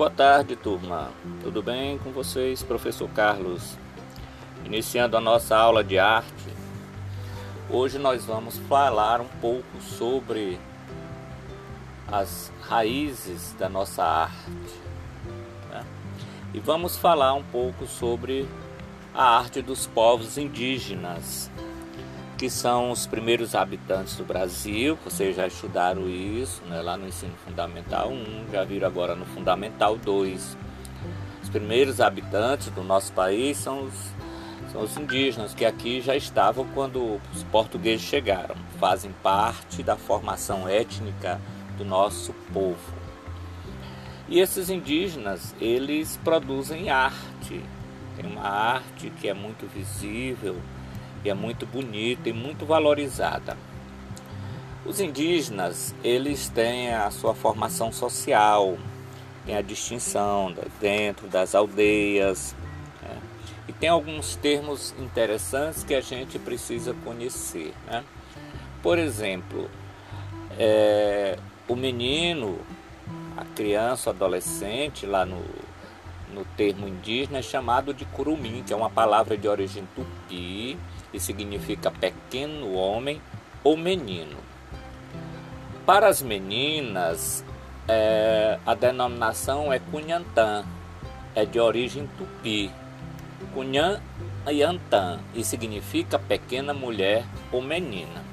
Boa tarde, turma. Tudo bem com vocês, professor Carlos? Iniciando a nossa aula de arte, hoje nós vamos falar um pouco sobre as raízes da nossa arte. Né? E vamos falar um pouco sobre a arte dos povos indígenas que são os primeiros habitantes do Brasil, vocês já estudaram isso né, lá no ensino fundamental 1, já viram agora no fundamental 2. Os primeiros habitantes do nosso país são os, são os indígenas, que aqui já estavam quando os portugueses chegaram, fazem parte da formação étnica do nosso povo. E esses indígenas, eles produzem arte, tem uma arte que é muito visível, e é muito bonita e muito valorizada. Os indígenas, eles têm a sua formação social, tem a distinção dentro das aldeias, né? e tem alguns termos interessantes que a gente precisa conhecer. Né? Por exemplo, é, o menino, a criança, o adolescente, lá no, no termo indígena, é chamado de curumim, que é uma palavra de origem tupi, que significa pequeno homem ou menino. Para as meninas, é, a denominação é Cunhantã, é de origem tupi. Cunhã Yantã e significa pequena mulher ou menina.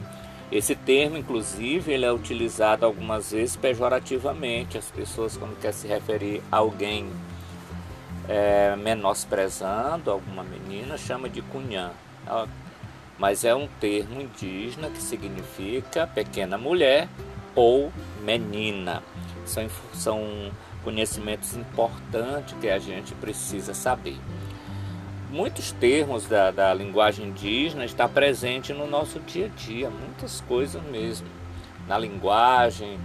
Esse termo, inclusive, ele é utilizado algumas vezes pejorativamente. As pessoas, quando quer se referir a alguém é, menosprezando alguma menina, chama de cunhã mas é um termo indígena que significa pequena mulher ou menina. São, são conhecimentos importantes que a gente precisa saber. Muitos termos da, da linguagem indígena estão presentes no nosso dia a dia, muitas coisas mesmo. Na linguagem,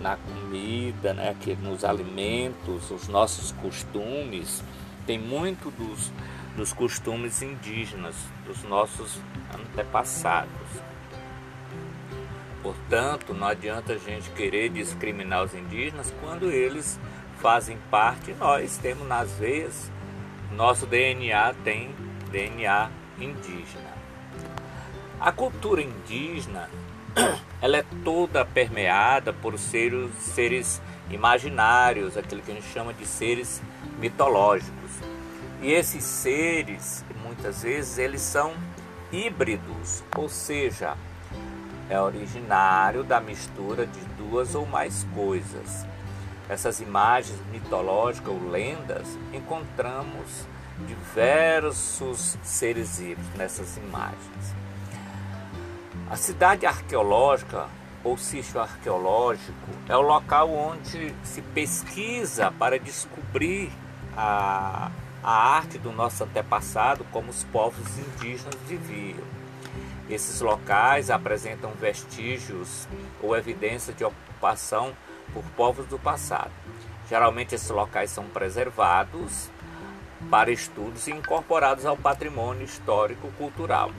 na comida, né, que nos alimentos, os nossos costumes, tem muito dos, dos costumes indígenas, dos nossos antepassados. Portanto, não adianta a gente querer discriminar os indígenas quando eles fazem parte, nós temos nas veias, nosso DNA tem DNA indígena. A cultura indígena, ela é toda permeada por seres, seres imaginários, aquilo que a gente chama de seres mitológicos. E esses seres, muitas vezes, eles são híbridos, ou seja, é originário da mistura de duas ou mais coisas. Essas imagens mitológicas ou lendas, encontramos diversos seres híbridos nessas imagens. A cidade arqueológica ou sítio arqueológico é o local onde se pesquisa para descobrir a a arte do nosso antepassado como os povos indígenas viviam. Esses locais apresentam vestígios ou evidências de ocupação por povos do passado. Geralmente esses locais são preservados para estudos e incorporados ao patrimônio histórico cultural.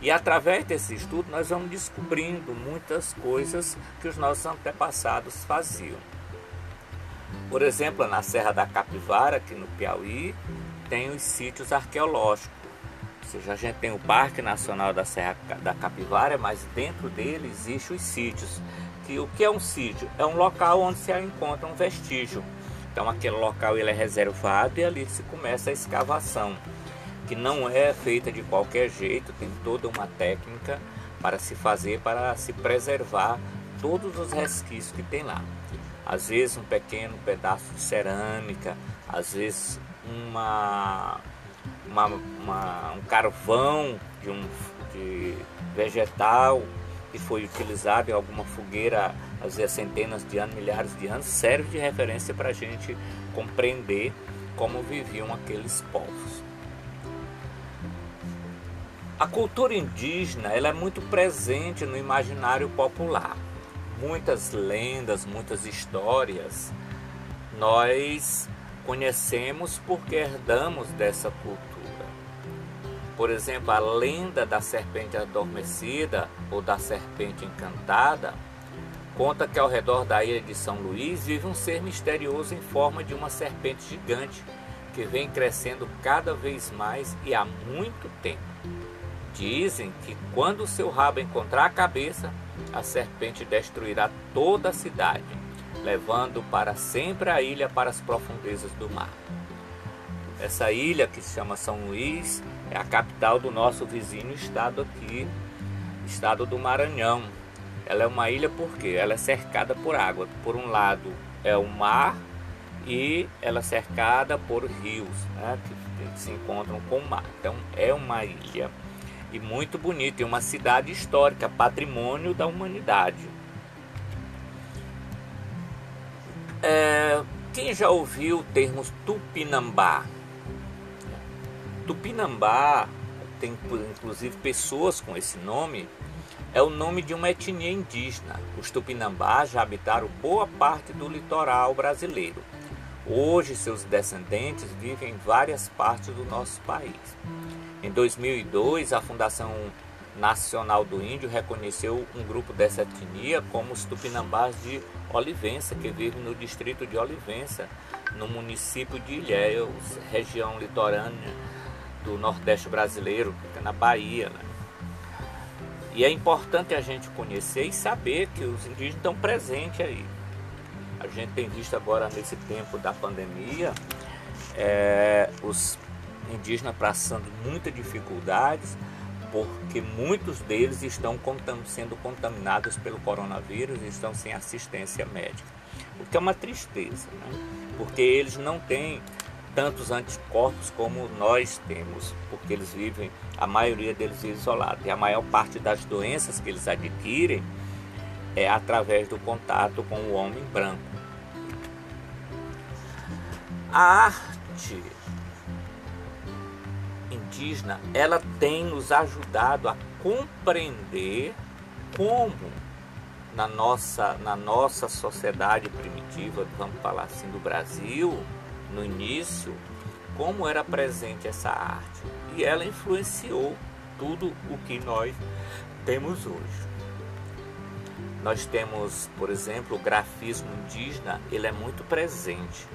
E através desse estudo nós vamos descobrindo muitas coisas que os nossos antepassados faziam. Por exemplo, na Serra da Capivara, aqui no Piauí, tem os sítios arqueológicos. Ou seja, a gente tem o Parque Nacional da Serra da Capivara, mas dentro dele existem os sítios. Que, o que é um sítio? É um local onde se encontra um vestígio. Então aquele local ele é reservado e ali se começa a escavação, que não é feita de qualquer jeito, tem toda uma técnica para se fazer, para se preservar todos os resquícios que tem lá às vezes um pequeno pedaço de cerâmica, às vezes uma, uma, uma um carvão de um de vegetal que foi utilizado em alguma fogueira, vezes centenas de anos, milhares de anos, serve de referência para a gente compreender como viviam aqueles povos. A cultura indígena ela é muito presente no imaginário popular muitas lendas, muitas histórias, nós conhecemos porque herdamos dessa cultura. Por exemplo, a lenda da serpente adormecida ou da serpente encantada conta que ao redor da ilha de São Luís vive um ser misterioso em forma de uma serpente gigante que vem crescendo cada vez mais e há muito tempo. Dizem que quando seu rabo encontrar a cabeça, a serpente destruirá toda a cidade, levando para sempre a ilha para as profundezas do mar. Essa ilha que se chama São Luís é a capital do nosso vizinho estado aqui, estado do Maranhão. Ela é uma ilha porque ela é cercada por água. Por um lado é o mar e ela é cercada por rios né, que se encontram com o mar. Então é uma ilha e muito bonita, e uma cidade histórica, patrimônio da humanidade. É, quem já ouviu o termo Tupinambá? Tupinambá tem inclusive pessoas com esse nome, é o nome de uma etnia indígena. Os Tupinambás já habitaram boa parte do litoral brasileiro. Hoje, seus descendentes vivem em várias partes do nosso país. Em 2002, a Fundação Nacional do Índio reconheceu um grupo dessa etnia como os Tupinambás de Olivença, que vivem no distrito de Olivença, no município de Ilhéus, região litorânea do Nordeste brasileiro, que fica na Bahia. Né? E é importante a gente conhecer e saber que os indígenas estão presentes aí. A gente tem visto agora nesse tempo da pandemia é, os indígenas passando muitas dificuldades porque muitos deles estão sendo contaminados pelo coronavírus e estão sem assistência médica. O que é uma tristeza, né? porque eles não têm tantos anticorpos como nós temos, porque eles vivem, a maioria deles é isolado. E a maior parte das doenças que eles adquirem é através do contato com o homem branco. A arte indígena, ela tem nos ajudado a compreender como na nossa, na nossa sociedade primitiva, vamos falar assim, do Brasil, no início, como era presente essa arte. E ela influenciou tudo o que nós temos hoje. Nós temos, por exemplo, o grafismo indígena, ele é muito presente.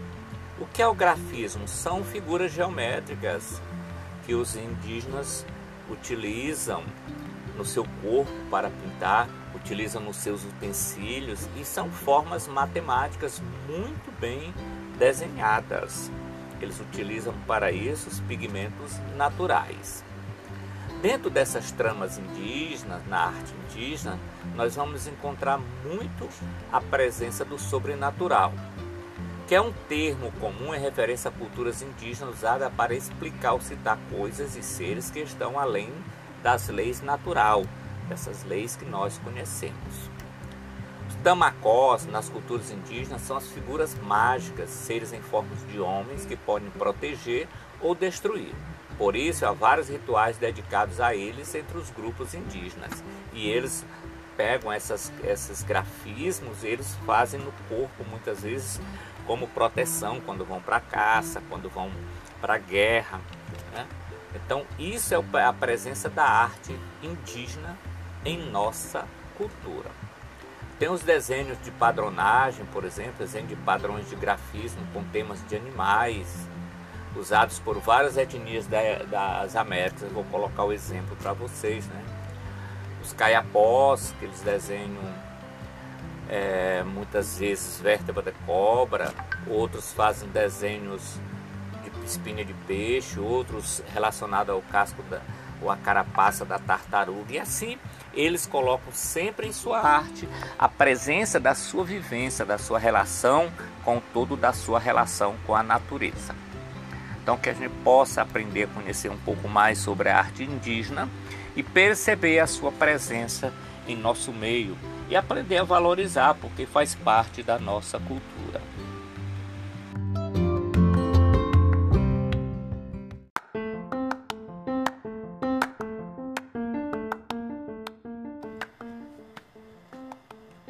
O que é o grafismo? São figuras geométricas que os indígenas utilizam no seu corpo para pintar, utilizam nos seus utensílios e são formas matemáticas muito bem desenhadas. Eles utilizam para isso os pigmentos naturais. Dentro dessas tramas indígenas, na arte indígena, nós vamos encontrar muito a presença do sobrenatural que é um termo comum em referência a culturas indígenas usada para explicar ou citar coisas e seres que estão além das leis natural, dessas leis que nós conhecemos. Os tamacós nas culturas indígenas são as figuras mágicas, seres em forma de homens que podem proteger ou destruir. Por isso, há vários rituais dedicados a eles entre os grupos indígenas. E eles pegam essas, esses grafismos, eles fazem no corpo muitas vezes como proteção quando vão para caça, quando vão para guerra. Né? Então, isso é a presença da arte indígena em nossa cultura. Tem os desenhos de padronagem, por exemplo, desenho de padrões de grafismo com temas de animais, usados por várias etnias das Américas. Eu vou colocar o exemplo para vocês. Né? Os caiapós, que eles desenham é, muitas vezes vértebra de cobra, outros fazem desenhos de espinha de peixe, outros relacionados ao casco da, ou a carapaça da tartaruga. E assim eles colocam sempre em sua arte a presença da sua vivência, da sua relação com todo, da sua relação com a natureza. Então que a gente possa aprender a conhecer um pouco mais sobre a arte indígena e perceber a sua presença em nosso meio e aprender a valorizar, porque faz parte da nossa cultura.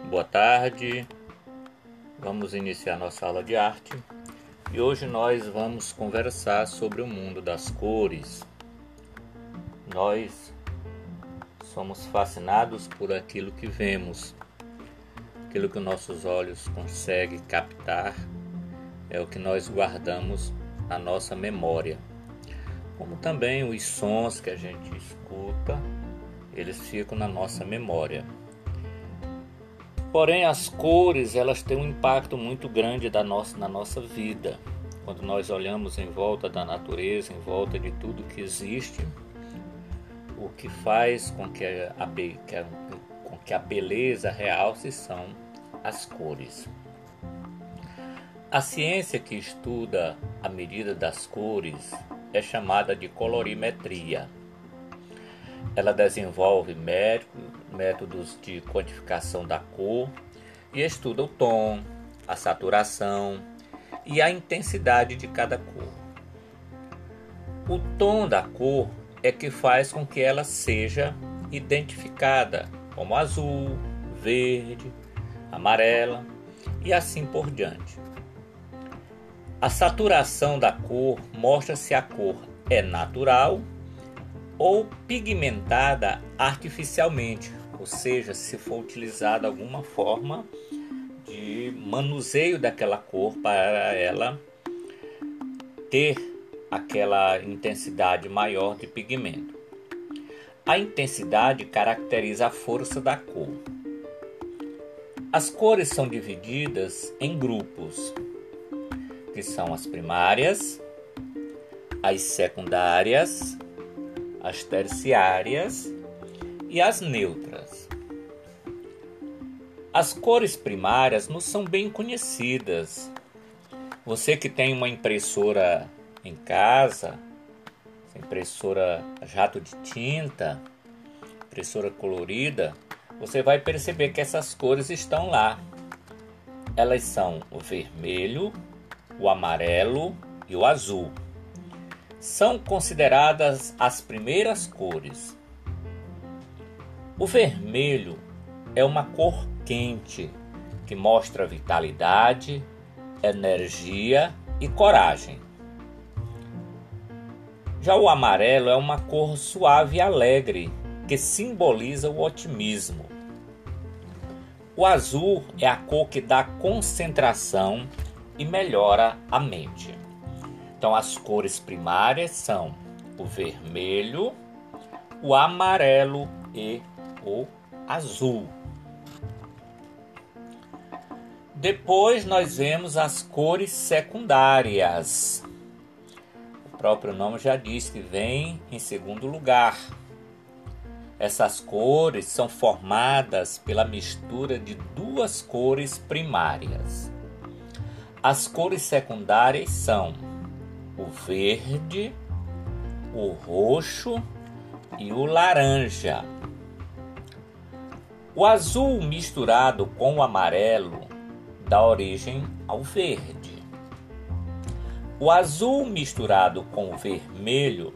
Boa tarde, vamos iniciar nossa aula de arte e hoje nós vamos conversar sobre o mundo das cores. Nós somos fascinados por aquilo que vemos. aquilo que nossos olhos conseguem captar, é o que nós guardamos na nossa memória. Como também os sons que a gente escuta, eles ficam na nossa memória. Porém, as cores elas têm um impacto muito grande da nossa, na nossa vida. Quando nós olhamos em volta da natureza, em volta de tudo que existe, o que faz com que a, com que a beleza realce são as cores. A ciência que estuda a medida das cores é chamada de colorimetria. Ela desenvolve métodos de quantificação da cor e estuda o tom, a saturação e a intensidade de cada cor. O tom da cor é que faz com que ela seja identificada como azul, verde, amarela e assim por diante. A saturação da cor mostra se a cor é natural ou pigmentada artificialmente, ou seja, se for utilizada alguma forma de manuseio daquela cor para ela ter aquela intensidade maior de pigmento. A intensidade caracteriza a força da cor. As cores são divididas em grupos, que são as primárias, as secundárias, as terciárias e as neutras. As cores primárias não são bem conhecidas. Você que tem uma impressora em casa, impressora jato de tinta, impressora colorida, você vai perceber que essas cores estão lá. Elas são o vermelho, o amarelo e o azul são consideradas as primeiras cores. O vermelho é uma cor quente que mostra vitalidade, energia e coragem. Já o amarelo é uma cor suave e alegre que simboliza o otimismo. O azul é a cor que dá concentração e melhora a mente. Então, as cores primárias são o vermelho, o amarelo e o azul. Depois nós vemos as cores secundárias. O próprio nome já diz que vem em segundo lugar. Essas cores são formadas pela mistura de duas cores primárias. As cores secundárias são o verde, o roxo e o laranja. O azul misturado com o amarelo dá origem ao verde. O azul misturado com o vermelho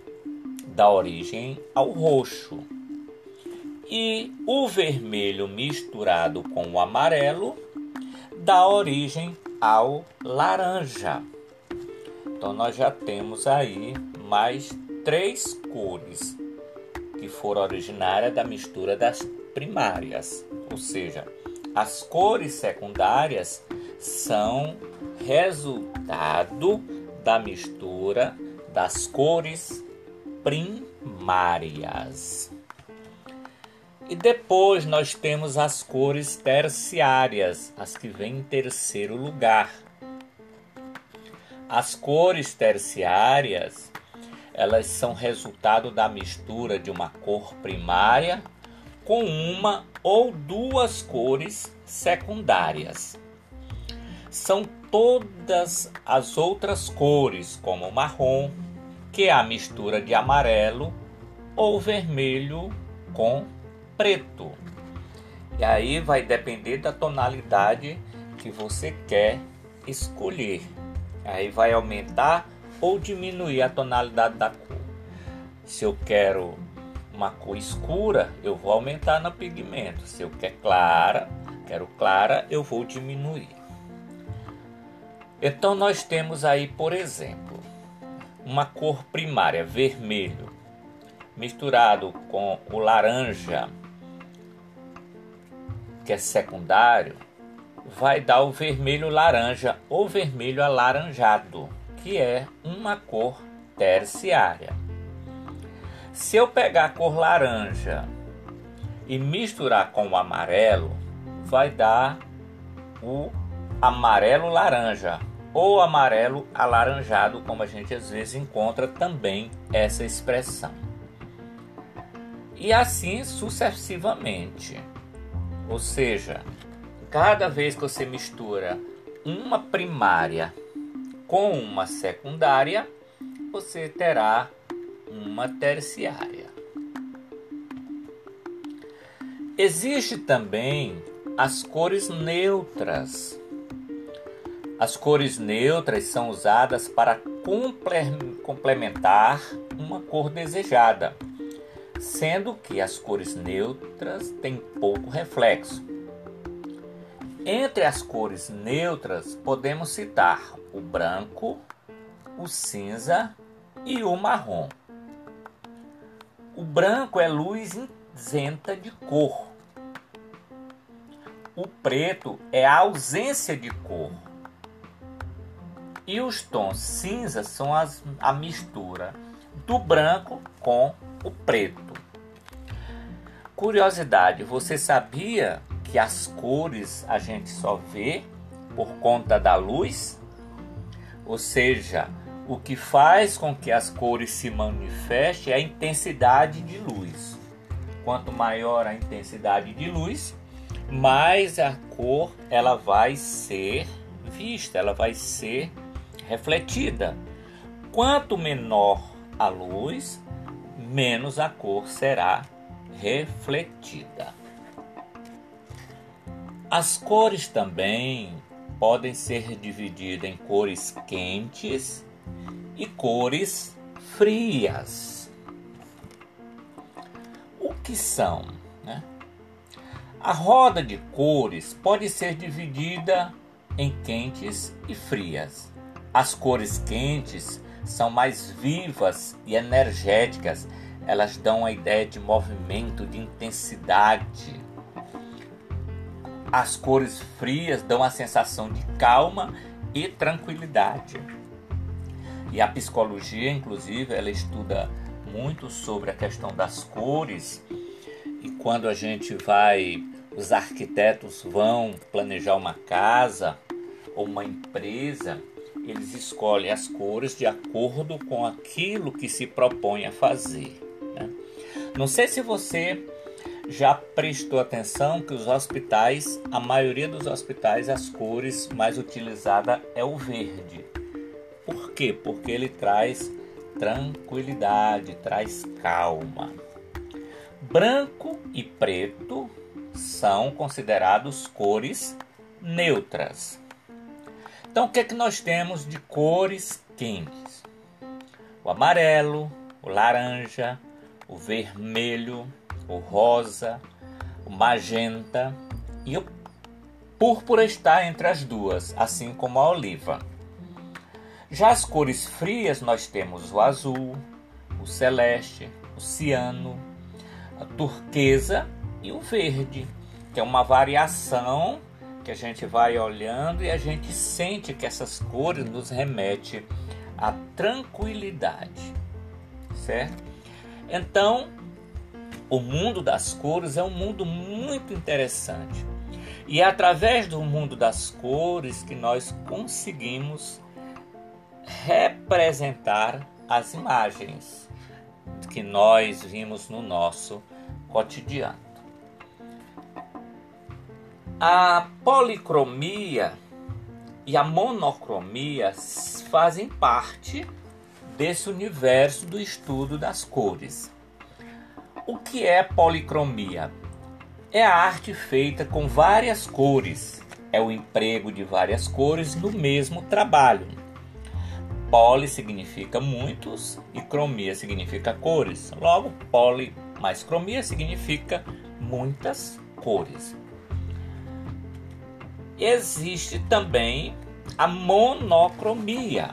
dá origem ao roxo. E o vermelho misturado com o amarelo dá origem ao laranja. Então nós já temos aí mais três cores que foram originárias da mistura das primárias, ou seja, as cores secundárias são resultado da mistura das cores primárias. E depois nós temos as cores terciárias, as que vêm em terceiro lugar. As cores terciárias, elas são resultado da mistura de uma cor primária com uma ou duas cores secundárias. São todas as outras cores, como marrom, que é a mistura de amarelo ou vermelho com preto. E aí vai depender da tonalidade que você quer escolher. Aí vai aumentar ou diminuir a tonalidade da cor. Se eu quero uma cor escura, eu vou aumentar no pigmento. Se eu quero clara, quero clara, eu vou diminuir. Então nós temos aí, por exemplo, uma cor primária, vermelho, misturado com o laranja, que é secundário, vai dar o vermelho laranja ou vermelho alaranjado, que é uma cor terciária. Se eu pegar a cor laranja e misturar com o amarelo, vai dar o amarelo laranja ou amarelo alaranjado, como a gente às vezes encontra também essa expressão. E assim sucessivamente. Ou seja, cada vez que você mistura uma primária com uma secundária, você terá uma terciária. Existe também as cores neutras. As cores neutras são usadas para complementar uma cor desejada, sendo que as cores neutras têm pouco reflexo. Entre as cores neutras podemos citar o branco, o cinza e o marrom. O branco é luz isenta de cor. O preto é a ausência de cor. E os tons cinza são as, a mistura do branco com o preto. Curiosidade, você sabia que as cores a gente só vê por conta da luz? Ou seja, o que faz com que as cores se manifestem é a intensidade de luz. Quanto maior a intensidade de luz, mais a cor ela vai ser vista, ela vai ser refletida. Quanto menor a luz, menos a cor será refletida. As cores também podem ser divididas em cores quentes e cores frias. O que são? Né? A roda de cores pode ser dividida em quentes e frias. As cores quentes são mais vivas e energéticas, elas dão a ideia de movimento, de intensidade. As cores frias dão a sensação de calma e tranquilidade. E a psicologia, inclusive, ela estuda muito sobre a questão das cores. E quando a gente vai, os arquitetos vão planejar uma casa ou uma empresa, eles escolhem as cores de acordo com aquilo que se propõe a fazer. Né? Não sei se você já prestou atenção que os hospitais, a maioria dos hospitais, as cores mais utilizada é o verde. Por quê? Porque ele traz tranquilidade, traz calma. Branco e preto são considerados cores neutras. Então, o que é que nós temos de cores quentes? O amarelo, o laranja, o vermelho, o rosa, o magenta e o púrpura está entre as duas, assim como a oliva. Já as cores frias nós temos o azul, o celeste, o ciano, a turquesa e o verde, que é uma variação que a gente vai olhando e a gente sente que essas cores nos remete à tranquilidade, certo? Então, o mundo das cores é um mundo muito interessante. E é através do mundo das cores que nós conseguimos representar as imagens que nós vimos no nosso cotidiano. A policromia e a monocromia fazem parte desse universo do estudo das cores. O que é policromia? É a arte feita com várias cores, é o emprego de várias cores no mesmo trabalho. Poli significa muitos e cromia significa cores. Logo, poli mais cromia significa muitas cores. Existe também a monocromia,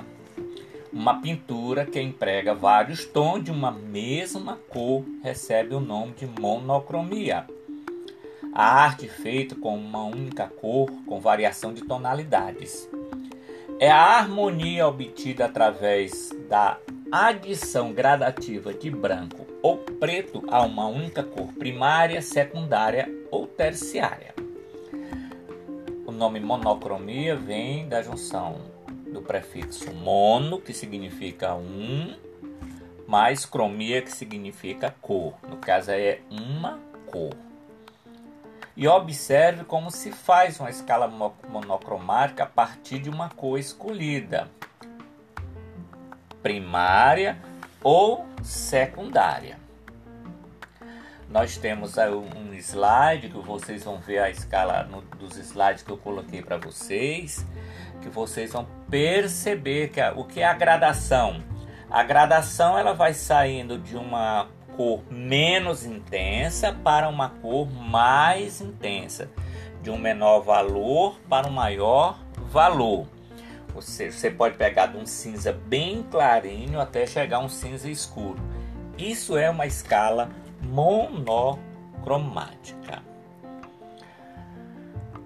uma pintura que emprega vários tons de uma mesma cor recebe o nome de monocromia. a arte feita com uma única cor com variação de tonalidades. É a harmonia obtida através da adição gradativa de branco ou preto a uma única cor primária, secundária ou terciária. Nome monocromia vem da junção do prefixo mono, que significa um, mais cromia, que significa cor. No caso é uma cor. E observe como se faz uma escala monocromática a partir de uma cor escolhida, primária ou secundária. Nós temos um slide que vocês vão ver a escala no, dos slides que eu coloquei para vocês, que vocês vão perceber que a, o que é a gradação. A gradação ela vai saindo de uma cor menos intensa para uma cor mais intensa, de um menor valor para um maior valor. Ou seja, você pode pegar de um cinza bem clarinho até chegar a um cinza escuro. Isso é uma escala monocromática.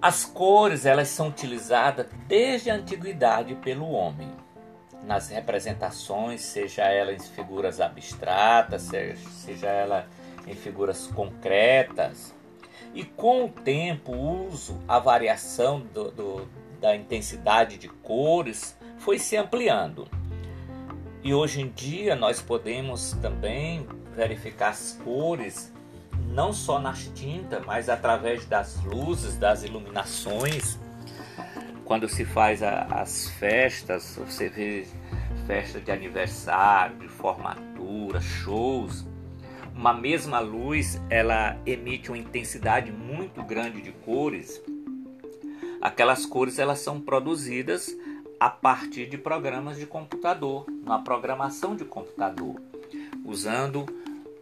As cores elas são utilizadas desde a antiguidade pelo homem nas representações, seja ela em figuras abstratas, seja, ela em figuras concretas. E com o tempo, o uso, a variação do, do, da intensidade de cores foi se ampliando. E hoje em dia nós podemos também verificar as cores não só nas tintas, mas através das luzes, das iluminações quando se faz a, as festas, você vê festa de aniversário, de formatura, shows, uma mesma luz ela emite uma intensidade muito grande de cores. Aquelas cores elas são produzidas a partir de programas de computador, uma programação de computador, usando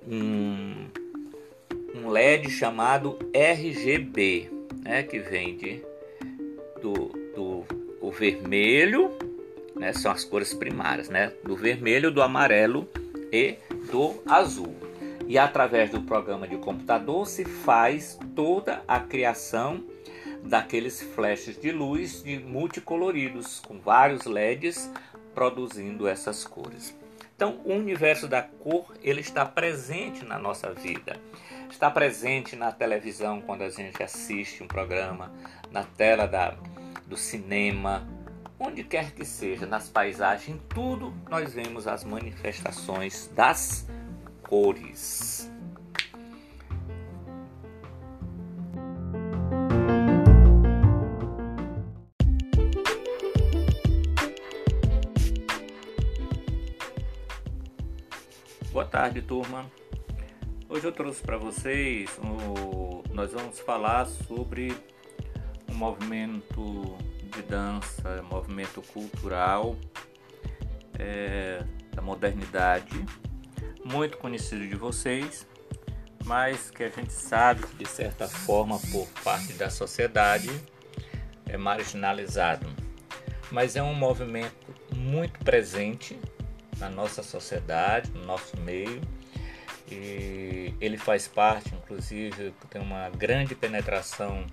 um, um LED chamado RGB, né, que vem de, do, do o vermelho, né, são as cores primárias, né, do vermelho, do amarelo e do azul. E através do programa de computador se faz toda a criação daqueles flashes de luz de multicoloridos com vários LEDs produzindo essas cores. Então, o universo da cor ele está presente na nossa vida. Está presente na televisão quando a gente assiste um programa, na tela da, do cinema, onde quer que seja, nas paisagens, tudo nós vemos as manifestações das cores. Tarde, turma. Hoje eu trouxe para vocês, o... nós vamos falar sobre um movimento de dança, movimento cultural é, da modernidade, muito conhecido de vocês, mas que a gente sabe que de certa forma por parte da sociedade é marginalizado. Mas é um movimento muito presente na nossa sociedade, no nosso meio, e ele faz parte, inclusive, tem uma grande penetração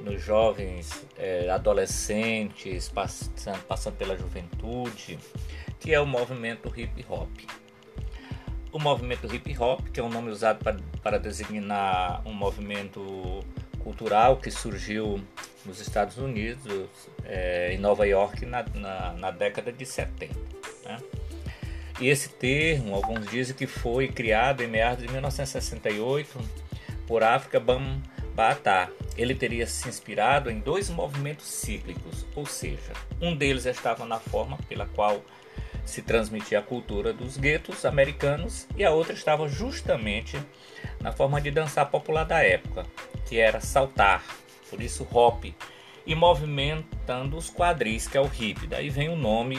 nos jovens, é, adolescentes, passando, passando pela juventude, que é o movimento hip hop. O movimento hip hop, que é um nome usado para, para designar um movimento cultural que surgiu nos Estados Unidos, é, em Nova York, na, na, na década de 70. Né? E esse termo, alguns dizem que foi criado em meados de 1968 por África Bambaataa, ele teria se inspirado em dois movimentos cíclicos, ou seja, um deles estava na forma pela qual se transmitia a cultura dos guetos americanos e a outra estava justamente na forma de dançar popular da época, que era saltar, por isso hop, e movimentando os quadris, que é o hip. Daí vem o nome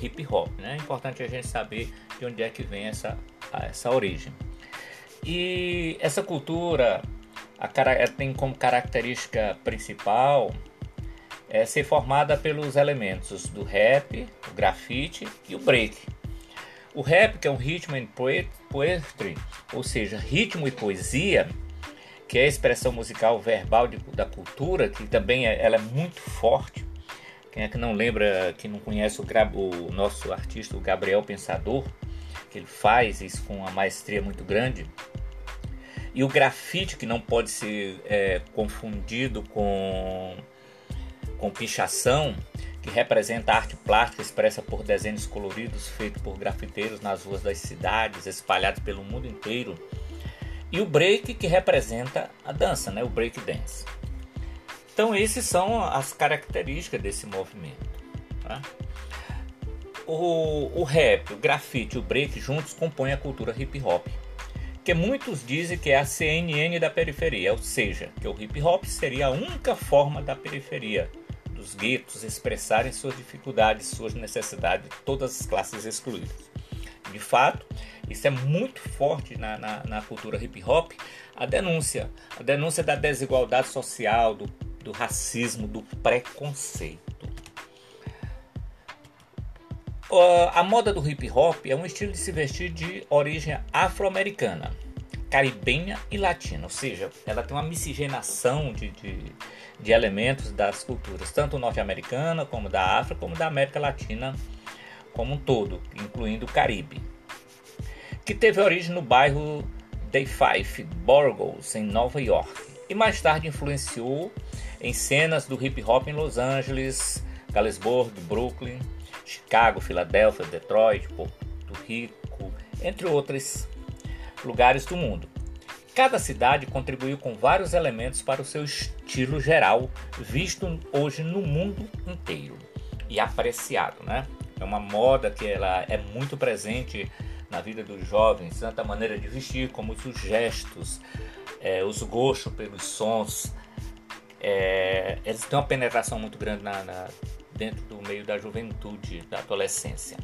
hip hop. Né? É importante a gente saber de onde é que vem essa, essa origem. E essa cultura a, tem como característica principal é ser formada pelos elementos do rap, o grafite e o break. O rap, que é um ritmo and poetry, ou seja, ritmo e poesia, que é a expressão musical verbal de, da cultura, que também é, ela é muito forte. Quem é que não lembra, que não conhece o, o nosso artista, o Gabriel Pensador, que ele faz isso com uma maestria muito grande. E o grafite, que não pode ser é, confundido com, com pichação, que representa arte plástica expressa por desenhos coloridos feitos por grafiteiros nas ruas das cidades, espalhados pelo mundo inteiro. E o break, que representa a dança, né? o break dance. Então, essas são as características desse movimento. Tá? O, o rap, o grafite e o break juntos compõem a cultura hip hop que muitos dizem que é a CNN da periferia, ou seja, que o hip hop seria a única forma da periferia, dos guetos expressarem suas dificuldades, suas necessidades, todas as classes excluídas. De fato, isso é muito forte na, na, na cultura hip hop, a denúncia, a denúncia da desigualdade social, do, do racismo, do preconceito. A moda do hip hop é um estilo de se vestir de origem afro-americana, caribenha e latina, ou seja, ela tem uma miscigenação de, de, de elementos das culturas, tanto norte-americana, como da África, como da América Latina como um todo, incluindo o Caribe, que teve origem no bairro Day Five, Burgos, em Nova York, e mais tarde influenciou em cenas do hip hop em Los Angeles, Galesburg, Brooklyn, Chicago, Filadélfia, Detroit, Porto Rico, entre outros lugares do mundo. Cada cidade contribuiu com vários elementos para o seu estilo geral, visto hoje no mundo inteiro e apreciado, né? É uma moda que ela é muito presente na vida dos jovens, tanto a maneira de vestir como os gestos, é, os gostos pelos sons. É, eles têm uma penetração muito grande na, na dentro do meio da juventude, da adolescência.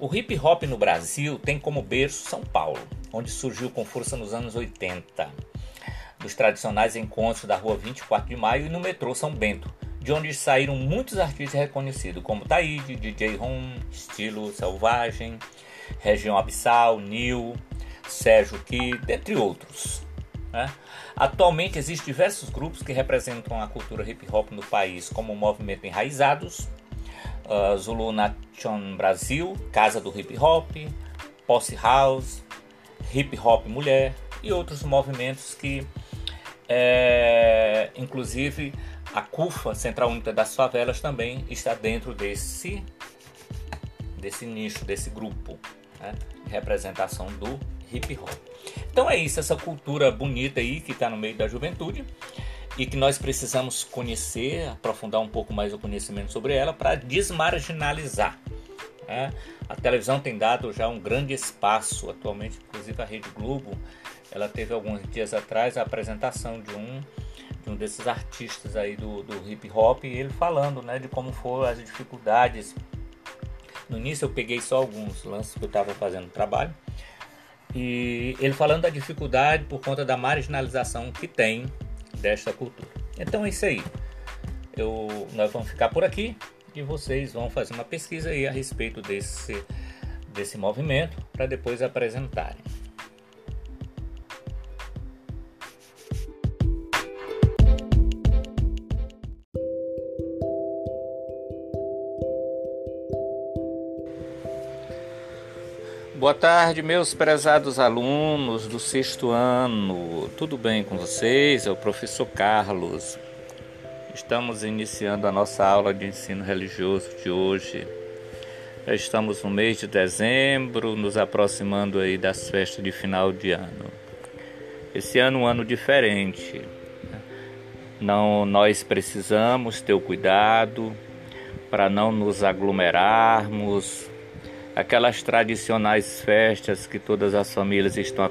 O hip hop no Brasil tem como berço São Paulo, onde surgiu com força nos anos 80, dos tradicionais encontros da Rua 24 de Maio e no metrô São Bento, de onde saíram muitos artistas reconhecidos, como Taíde, DJ Ron, Estilo Selvagem, Região Abissal, Nil, Sérgio Ki, dentre outros. Né? Atualmente existem diversos grupos que representam a cultura hip hop no país, como o Movimento Enraizados, uh, Zulu Nation Brasil, Casa do Hip Hop, Posse House, Hip Hop Mulher e outros movimentos que, é, inclusive, a CUFA, Central Única das Favelas, também está dentro desse, desse nicho, desse grupo né, de representação do hip hop. Então é isso, essa cultura bonita aí que está no meio da juventude e que nós precisamos conhecer, aprofundar um pouco mais o conhecimento sobre ela para desmarginalizar. Né? A televisão tem dado já um grande espaço, atualmente, inclusive a Rede Globo, ela teve alguns dias atrás a apresentação de um de um desses artistas aí do, do hip hop e ele falando né, de como foram as dificuldades. No início eu peguei só alguns lances que eu estava fazendo trabalho e ele falando da dificuldade por conta da marginalização que tem desta cultura. Então é isso aí. Eu, nós vamos ficar por aqui e vocês vão fazer uma pesquisa aí a respeito desse, desse movimento para depois apresentarem. Boa tarde, meus prezados alunos do sexto ano. Tudo bem com vocês? É o professor Carlos. Estamos iniciando a nossa aula de ensino religioso de hoje. Já estamos no mês de dezembro, nos aproximando aí das festas de final de ano. Esse ano é um ano diferente. Não, nós precisamos ter o cuidado para não nos aglomerarmos, aquelas tradicionais festas que todas as famílias estão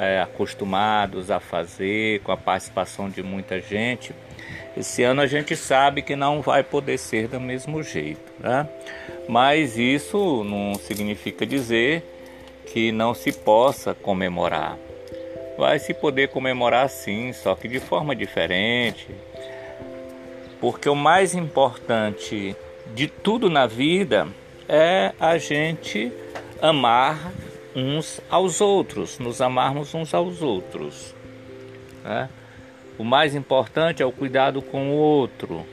é, acostumados a fazer, com a participação de muita gente. Esse ano a gente sabe que não vai poder ser do mesmo jeito, né? mas isso não significa dizer que não se possa comemorar. Vai se poder comemorar sim, só que de forma diferente, porque o mais importante de tudo na vida é a gente amar uns aos outros, nos amarmos uns aos outros. Né? O mais importante é o cuidado com o outro.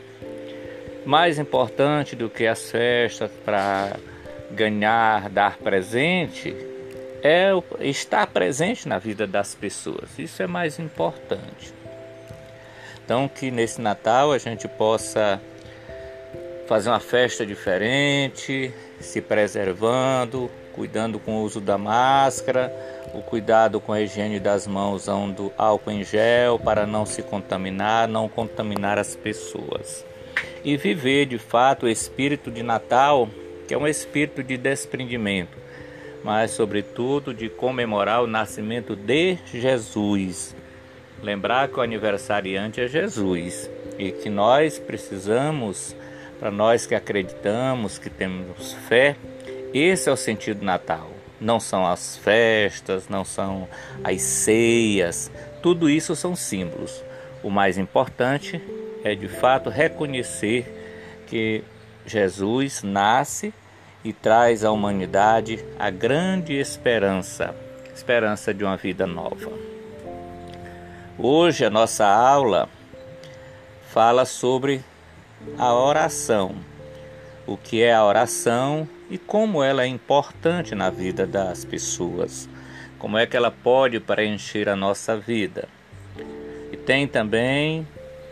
Mais importante do que as festas para ganhar, dar presente, é estar presente na vida das pessoas. Isso é mais importante. Então, que nesse Natal a gente possa fazer uma festa diferente, se preservando, cuidando com o uso da máscara, o cuidado com a higiene das mãos, usando álcool em gel para não se contaminar, não contaminar as pessoas. E viver de fato o espírito de Natal, que é um espírito de desprendimento, mas sobretudo de comemorar o nascimento de Jesus. Lembrar que o aniversariante é Jesus e que nós precisamos, para nós que acreditamos, que temos fé, esse é o sentido do Natal. Não são as festas, não são as ceias, tudo isso são símbolos. O mais importante é de fato reconhecer que Jesus nasce e traz à humanidade a grande esperança, esperança de uma vida nova. Hoje a nossa aula fala sobre a oração, o que é a oração e como ela é importante na vida das pessoas, como é que ela pode preencher a nossa vida. E tem também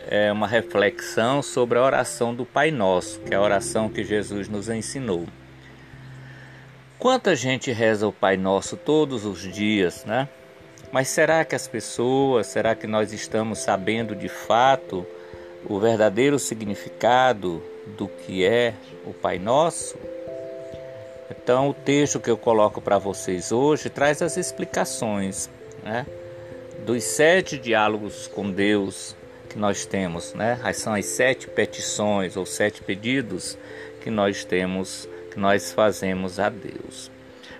é, uma reflexão sobre a oração do Pai Nosso, que é a oração que Jesus nos ensinou. Quanta gente reza o Pai Nosso todos os dias, né? Mas será que as pessoas, será que nós estamos sabendo de fato o verdadeiro significado do que é o Pai Nosso? Então, o texto que eu coloco para vocês hoje traz as explicações né, dos sete diálogos com Deus que nós temos, né? São as sete petições ou sete pedidos que nós temos que nós fazemos a Deus.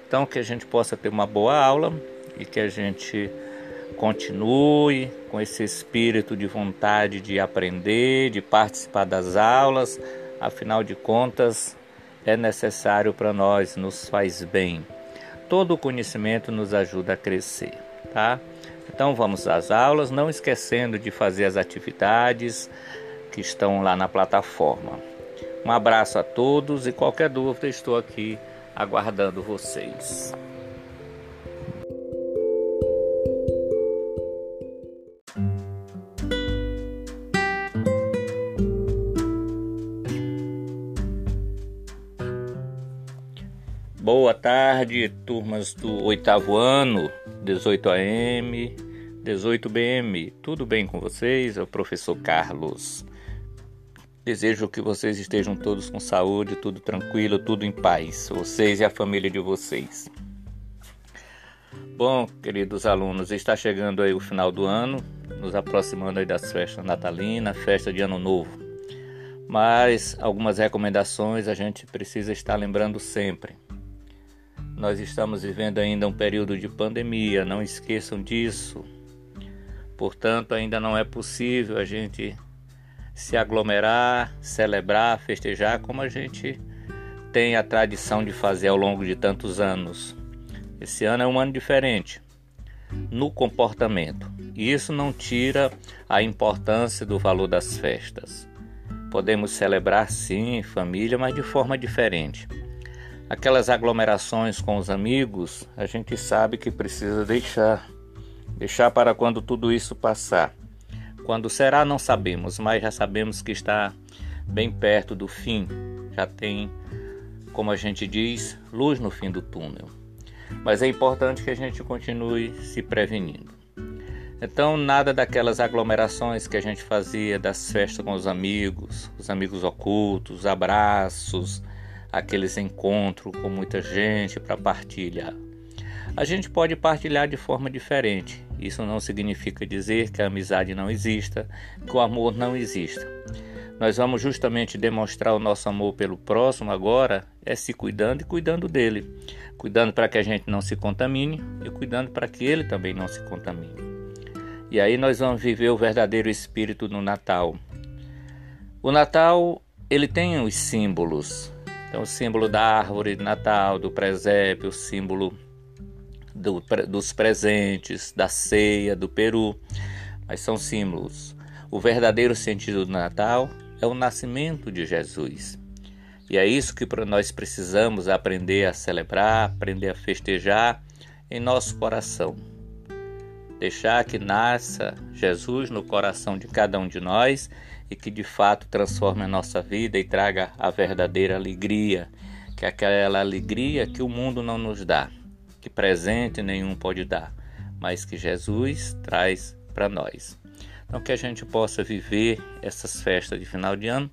Então, que a gente possa ter uma boa aula e que a gente continue com esse espírito de vontade de aprender, de participar das aulas, afinal de contas, é necessário para nós, nos faz bem. Todo o conhecimento nos ajuda a crescer, tá? Então vamos às aulas, não esquecendo de fazer as atividades que estão lá na plataforma. Um abraço a todos e qualquer dúvida estou aqui aguardando vocês. Boa tarde, turmas do oitavo ano, 18 AM, 18 BM. Tudo bem com vocês? É o professor Carlos. Desejo que vocês estejam todos com saúde, tudo tranquilo, tudo em paz, vocês e a família de vocês. Bom, queridos alunos, está chegando aí o final do ano, nos aproximando aí das festas natalinas, festa de ano novo. Mas algumas recomendações a gente precisa estar lembrando sempre. Nós estamos vivendo ainda um período de pandemia, não esqueçam disso. Portanto, ainda não é possível a gente se aglomerar, celebrar, festejar como a gente tem a tradição de fazer ao longo de tantos anos. Esse ano é um ano diferente no comportamento. E isso não tira a importância do valor das festas. Podemos celebrar sim, família, mas de forma diferente. Aquelas aglomerações com os amigos, a gente sabe que precisa deixar, deixar para quando tudo isso passar. Quando será, não sabemos, mas já sabemos que está bem perto do fim. Já tem, como a gente diz, luz no fim do túnel. Mas é importante que a gente continue se prevenindo. Então, nada daquelas aglomerações que a gente fazia das festas com os amigos, os amigos ocultos, abraços, aqueles encontros com muita gente para partilhar. A gente pode partilhar de forma diferente. Isso não significa dizer que a amizade não exista, que o amor não exista. Nós vamos justamente demonstrar o nosso amor pelo próximo agora é se cuidando e cuidando dele, cuidando para que a gente não se contamine e cuidando para que ele também não se contamine. E aí nós vamos viver o verdadeiro espírito no Natal. O Natal, ele tem os símbolos, então, o símbolo da árvore de Natal, do presépio, o símbolo do, dos presentes, da ceia, do peru, mas são símbolos. O verdadeiro sentido do Natal é o nascimento de Jesus. E é isso que nós precisamos aprender a celebrar, aprender a festejar em nosso coração. Deixar que nasça Jesus no coração de cada um de nós e que de fato transforme a nossa vida e traga a verdadeira alegria, que é aquela alegria que o mundo não nos dá, que presente nenhum pode dar, mas que Jesus traz para nós. Então que a gente possa viver essas festas de final de ano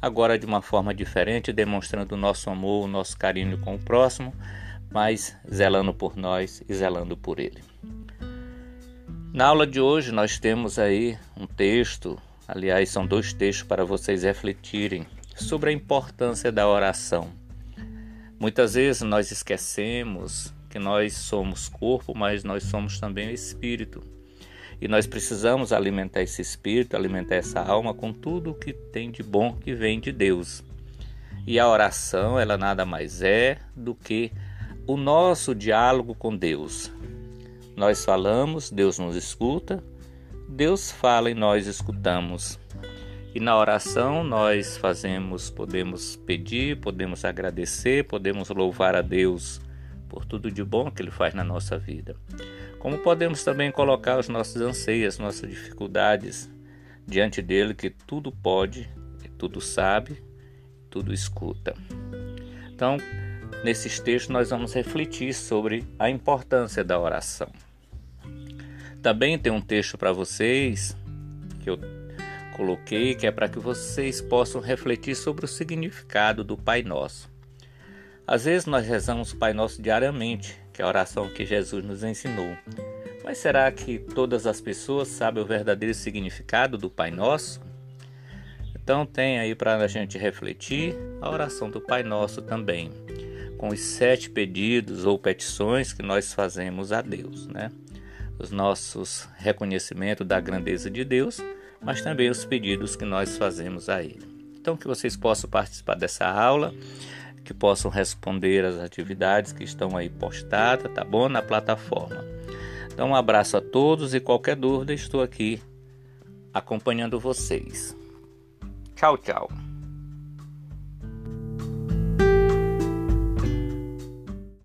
agora de uma forma diferente, demonstrando o nosso amor, o nosso carinho com o próximo, mas zelando por nós e zelando por ele. Na aula de hoje nós temos aí um texto, aliás, são dois textos para vocês refletirem sobre a importância da oração. Muitas vezes nós esquecemos que nós somos corpo, mas nós somos também espírito. E nós precisamos alimentar esse espírito, alimentar essa alma com tudo o que tem de bom que vem de Deus. E a oração, ela nada mais é do que o nosso diálogo com Deus. Nós falamos, Deus nos escuta, Deus fala e nós escutamos. E na oração nós fazemos, podemos pedir, podemos agradecer, podemos louvar a Deus por tudo de bom que Ele faz na nossa vida. Como podemos também colocar os nossos anseios, nossas dificuldades diante dele, que tudo pode, tudo sabe, tudo escuta. Então, nesses textos, nós vamos refletir sobre a importância da oração. Também tem um texto para vocês que eu coloquei, que é para que vocês possam refletir sobre o significado do Pai Nosso. Às vezes nós rezamos o Pai Nosso diariamente, que é a oração que Jesus nos ensinou. Mas será que todas as pessoas sabem o verdadeiro significado do Pai Nosso? Então tem aí para a gente refletir a oração do Pai Nosso também, com os sete pedidos ou petições que nós fazemos a Deus, né? Os nossos reconhecimentos da grandeza de Deus, mas também os pedidos que nós fazemos a Ele. Então que vocês possam participar dessa aula que possam responder às atividades que estão aí postadas, tá bom? Na plataforma. Então, um abraço a todos e qualquer dúvida, estou aqui acompanhando vocês. Tchau, tchau.